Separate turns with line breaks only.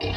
mais